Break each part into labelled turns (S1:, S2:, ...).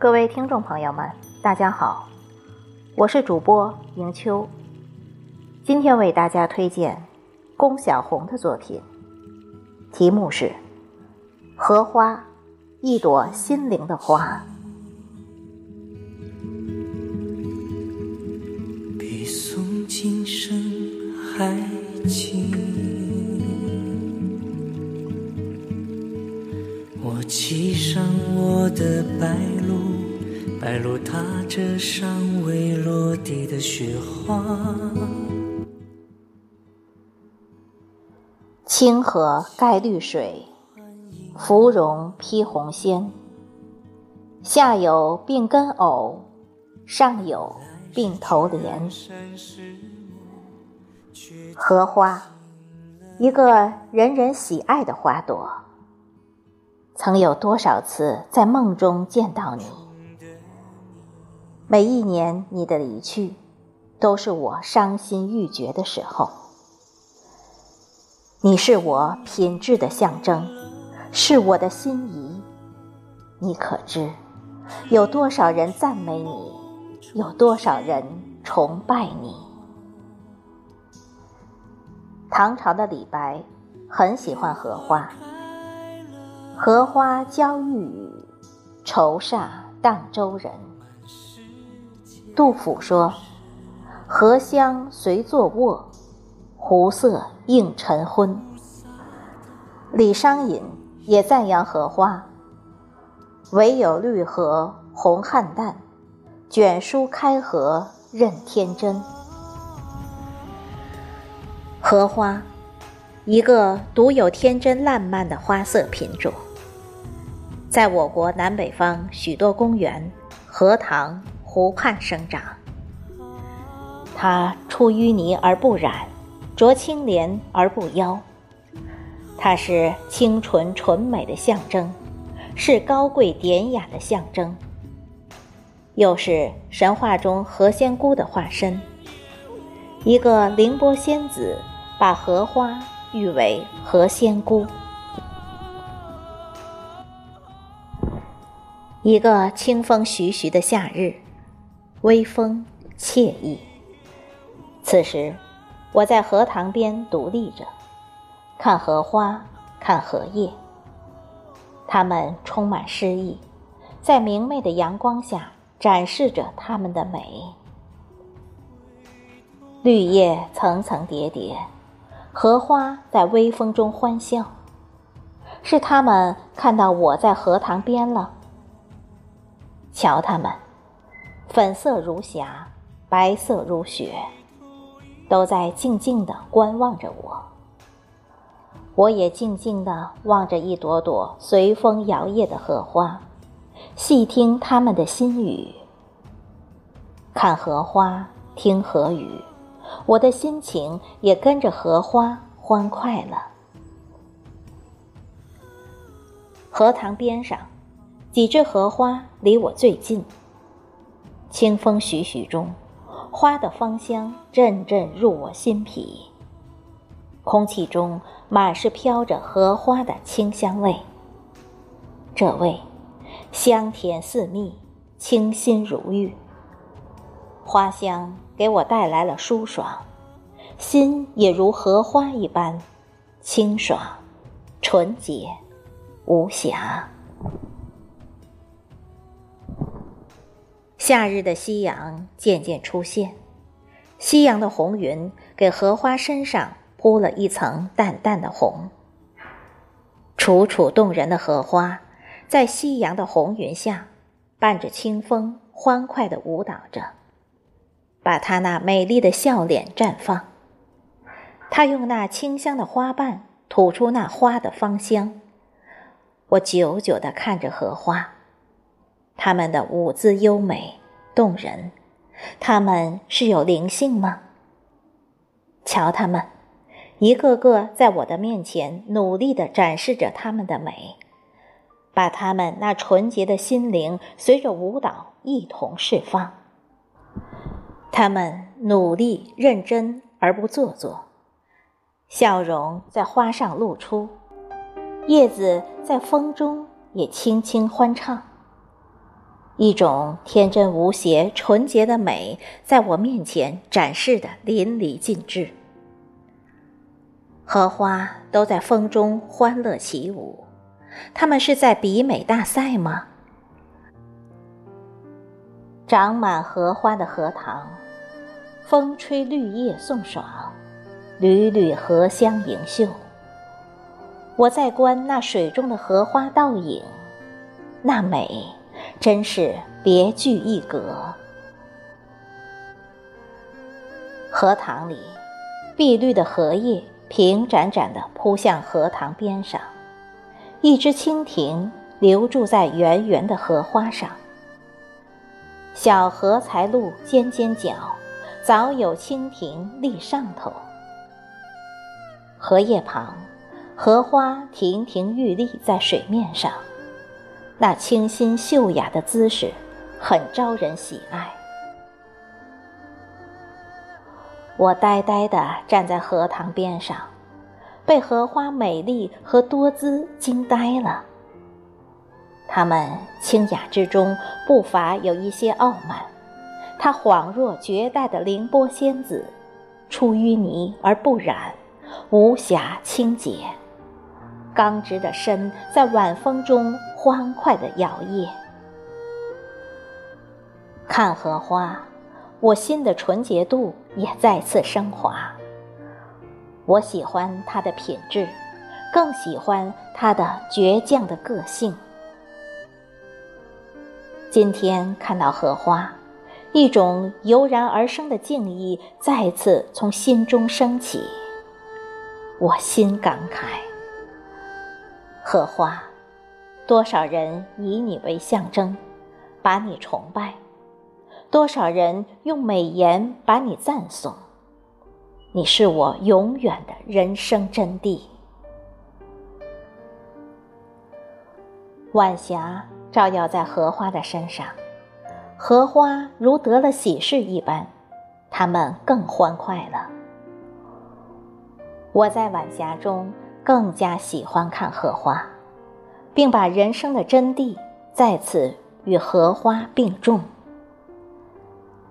S1: 各位听众朋友们，大家好，我是主播迎秋。今天为大家推荐龚小红的作品，题目是《荷花》，一朵心灵的花。
S2: 比诵今生爱情，白鹭踏着尚未落地的雪花。
S1: 清河盖绿水，芙蓉披红鲜。下有并根藕，上有并头莲。荷花，一个人人喜爱的花朵。曾有多少次在梦中见到你？每一年你的离去，都是我伤心欲绝的时候。你是我品质的象征，是我的心仪。你可知，有多少人赞美你，有多少人崇拜你？唐朝的李白很喜欢荷花，荷花娇欲语，愁煞荡舟人。杜甫说：“荷香随坐卧。”湖色映晨昏。李商隐也赞扬荷花：“唯有绿荷红菡萏，卷舒开合任天真。”荷花，一个独有天真烂漫的花色品种，在我国南北方许多公园、荷塘、湖畔生长。它出淤泥而不染。濯清涟而不妖，它是清纯纯美的象征，是高贵典雅的象征，又是神话中何仙姑的化身。一个凌波仙子把荷花誉为何仙姑。一个清风徐徐的夏日，微风惬意。此时。我在荷塘边独立着，看荷花，看荷叶。它们充满诗意，在明媚的阳光下展示着它们的美。绿叶层层叠叠，荷花在微风中欢笑。是它们看到我在荷塘边了。瞧它们，粉色如霞，白色如雪。都在静静地观望着我，我也静静地望着一朵朵随风摇曳的荷花，细听它们的心语。看荷花，听荷语，我的心情也跟着荷花欢快了。荷塘边上，几只荷花离我最近，清风徐徐中。花的芳香阵阵入我心脾，空气中满是飘着荷花的清香味。这味香甜似蜜，清新如玉。花香给我带来了舒爽，心也如荷花一般清爽、纯洁、无瑕。夏日的夕阳渐渐出现，夕阳的红云给荷花身上铺了一层淡淡的红。楚楚动人的荷花，在夕阳的红云下，伴着清风欢快地舞蹈着，把她那美丽的笑脸绽放。她用那清香的花瓣吐出那花的芳香。我久久地看着荷花。她们的舞姿优美动人，他们是有灵性吗？瞧他们，一个个在我的面前努力地展示着他们的美，把他们那纯洁的心灵随着舞蹈一同释放。他们努力认真而不做作，笑容在花上露出，叶子在风中也轻轻欢唱。一种天真无邪、纯洁的美，在我面前展示的淋漓尽致。荷花都在风中欢乐起舞，它们是在比美大赛吗？长满荷花的荷塘，风吹绿叶送爽，缕缕荷香盈袖。我在观那水中的荷花倒影，那美真是别具一格。荷塘里，碧绿的荷叶平展展地铺向荷塘边上，一只蜻蜓留住在圆圆的荷花上。小荷才露尖尖角，早有蜻蜓立上头。荷叶旁。荷花亭亭玉立在水面上，那清新秀雅的姿势，很招人喜爱。我呆呆地站在荷塘边上，被荷花美丽和多姿惊呆了。它们清雅之中不乏有一些傲慢，它恍若绝代的凌波仙子，出淤泥而不染，无瑕清洁。刚直的身在晚风中欢快地摇曳。看荷花，我心的纯洁度也再次升华。我喜欢它的品质，更喜欢它的倔强的个性。今天看到荷花，一种油然而生的敬意再次从心中升起，我心感慨。荷花，多少人以你为象征，把你崇拜；多少人用美言把你赞颂。你是我永远的人生真谛。晚霞照耀在荷花的身上，荷花如得了喜事一般，它们更欢快了。我在晚霞中。更加喜欢看荷花，并把人生的真谛再次与荷花并重。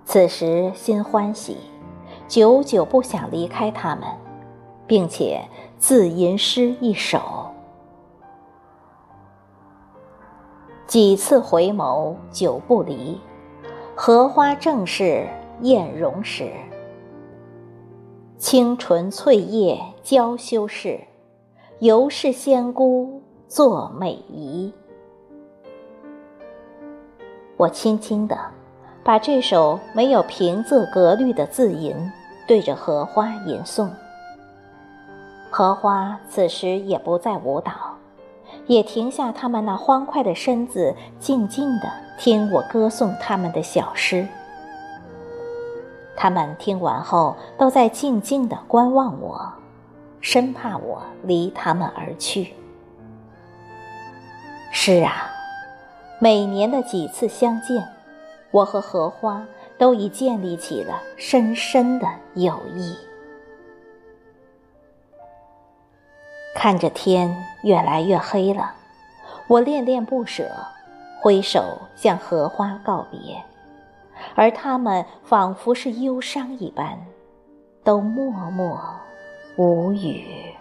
S1: 此时心欢喜，久久不想离开他们，并且自吟诗一首：几次回眸久不离，荷花正是艳容时。清纯翠叶娇羞时。犹是仙姑作美仪。我轻轻地把这首没有平仄格律的字吟对着荷花吟诵。荷花此时也不再舞蹈，也停下它们那欢快的身子，静静地听我歌颂它们的小诗。它们听完后，都在静静地观望我。生怕我离他们而去。是啊，每年的几次相见，我和荷花都已建立起了深深的友谊。看着天越来越黑了，我恋恋不舍，挥手向荷花告别，而他们仿佛是忧伤一般，都默默。无语。